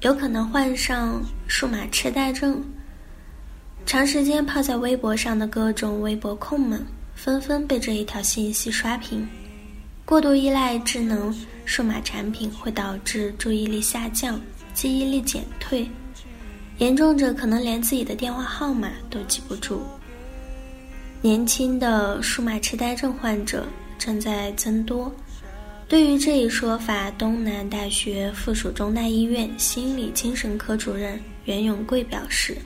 有可能患上数码痴呆症。长时间泡在微博上的各种微博控们，纷纷被这一条信息刷屏。过度依赖智能数码产品会导致注意力下降、记忆力减退，严重者可能连自己的电话号码都记不住。年轻的数码痴呆症患者正在增多。对于这一说法，东南大学附属中大医院心理精神科主任袁永贵表示：“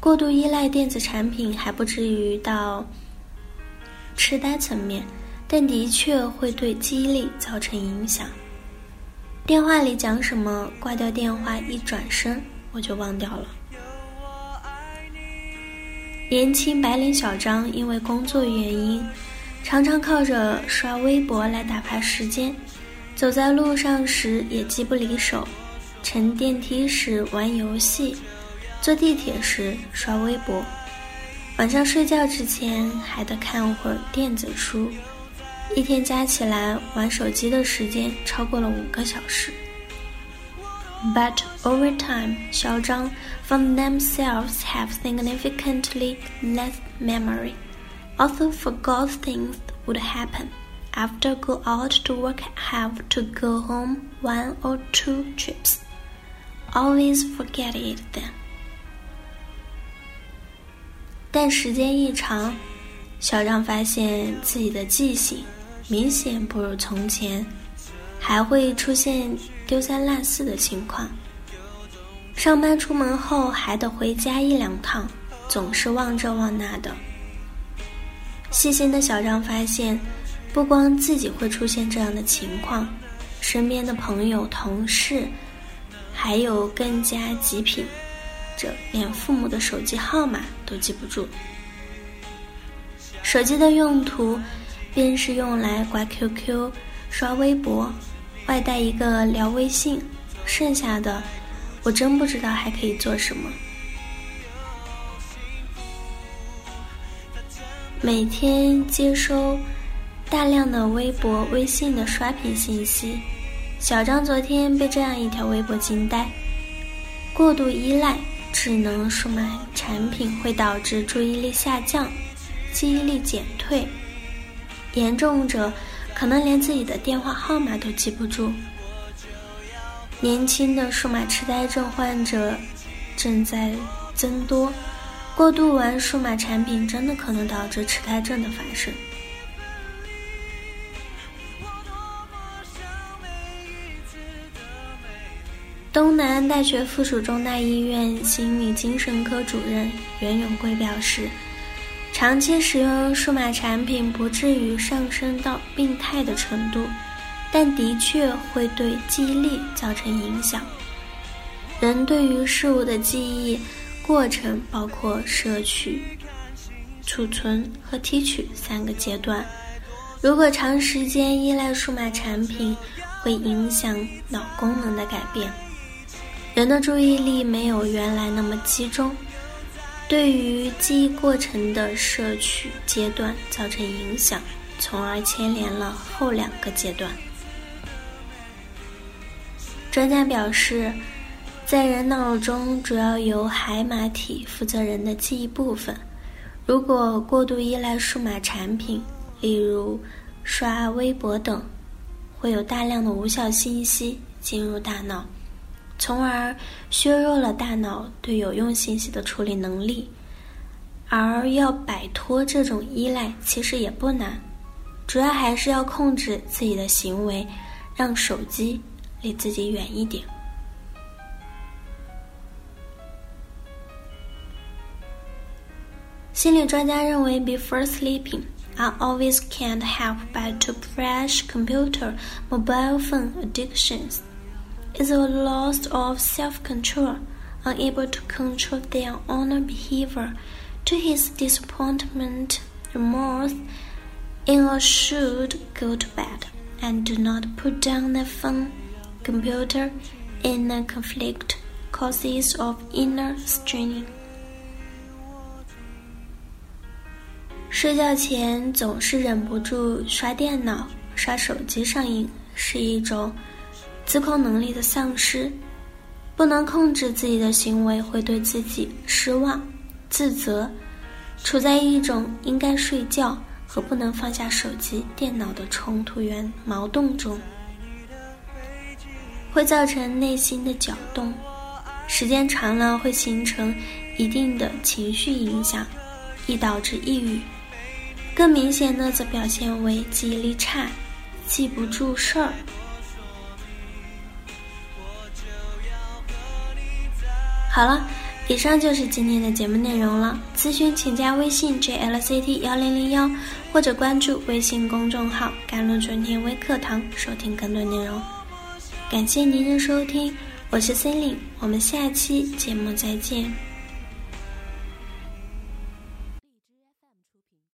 过度依赖电子产品还不至于到痴呆层面，但的确会对记忆力造成影响。电话里讲什么，挂掉电话一转身我就忘掉了。”年轻白领小张因为工作原因。常常靠着刷微博来打发时间，走在路上时也机不离手，乘电梯时玩游戏，坐地铁时刷微博，晚上睡觉之前还得看会儿电子书，一天加起来玩手机的时间超过了五个小时。But over time, 嚣张 found themselves have significantly less memory. Also forgot things would happen. After go out to work, have to go home one or two trips. Always forget it then. 但时间一长，小张发现自己的记性明显不如从前，还会出现丢三落四的情况。上班出门后还得回家一两趟，总是忘这忘那的。细心的小张发现，不光自己会出现这样的情况，身边的朋友、同事，还有更加极品者，连父母的手机号码都记不住。手机的用途，便是用来挂 QQ、刷微博，外带一个聊微信，剩下的，我真不知道还可以做什么。每天接收大量的微博、微信的刷屏信息，小张昨天被这样一条微博惊呆：过度依赖智能数码产品会导致注意力下降、记忆力减退，严重者可能连自己的电话号码都记不住。年轻的数码痴呆症患者正在增多。过度玩数码产品真的可能导致痴呆症的发生。东南大学附属中大医院心理精神科主任袁永贵表示，长期使用数码产品不至于上升到病态的程度，但的确会对记忆力造成影响。人对于事物的记忆。过程包括摄取、储存和提取三个阶段。如果长时间依赖数码产品，会影响脑功能的改变，人的注意力没有原来那么集中，对于记忆过程的摄取阶段造成影响，从而牵连了后两个阶段。专家表示。在人脑中，主要由海马体负责人的记忆部分。如果过度依赖数码产品，例如刷微博等，会有大量的无效信息进入大脑，从而削弱了大脑对有用信息的处理能力。而要摆脱这种依赖，其实也不难，主要还是要控制自己的行为，让手机离自己远一点。心理专家认为，before sleeping, I always can't help but to press computer, mobile phone addictions. It's a loss of self-control, unable to control their own behavior, to his disappointment, remorse, in should go to bed and do not put down the phone, computer, in a conflict causes of inner straining. 睡觉前总是忍不住刷电脑、刷手机上瘾，是一种自控能力的丧失。不能控制自己的行为，会对自己失望、自责，处在一种应该睡觉和不能放下手机、电脑的冲突源矛盾中，会造成内心的搅动，时间长了会形成一定的情绪影响，易导致抑郁。更明显的则表现为记忆力差，记不住事儿。好了，以上就是今天的节目内容了。咨询请加微信 jlct 幺零零幺，或者关注微信公众号“甘露春天微课堂”，收听更多内容。感谢您的收听，我是 c e l i n e 我们下期节目再见。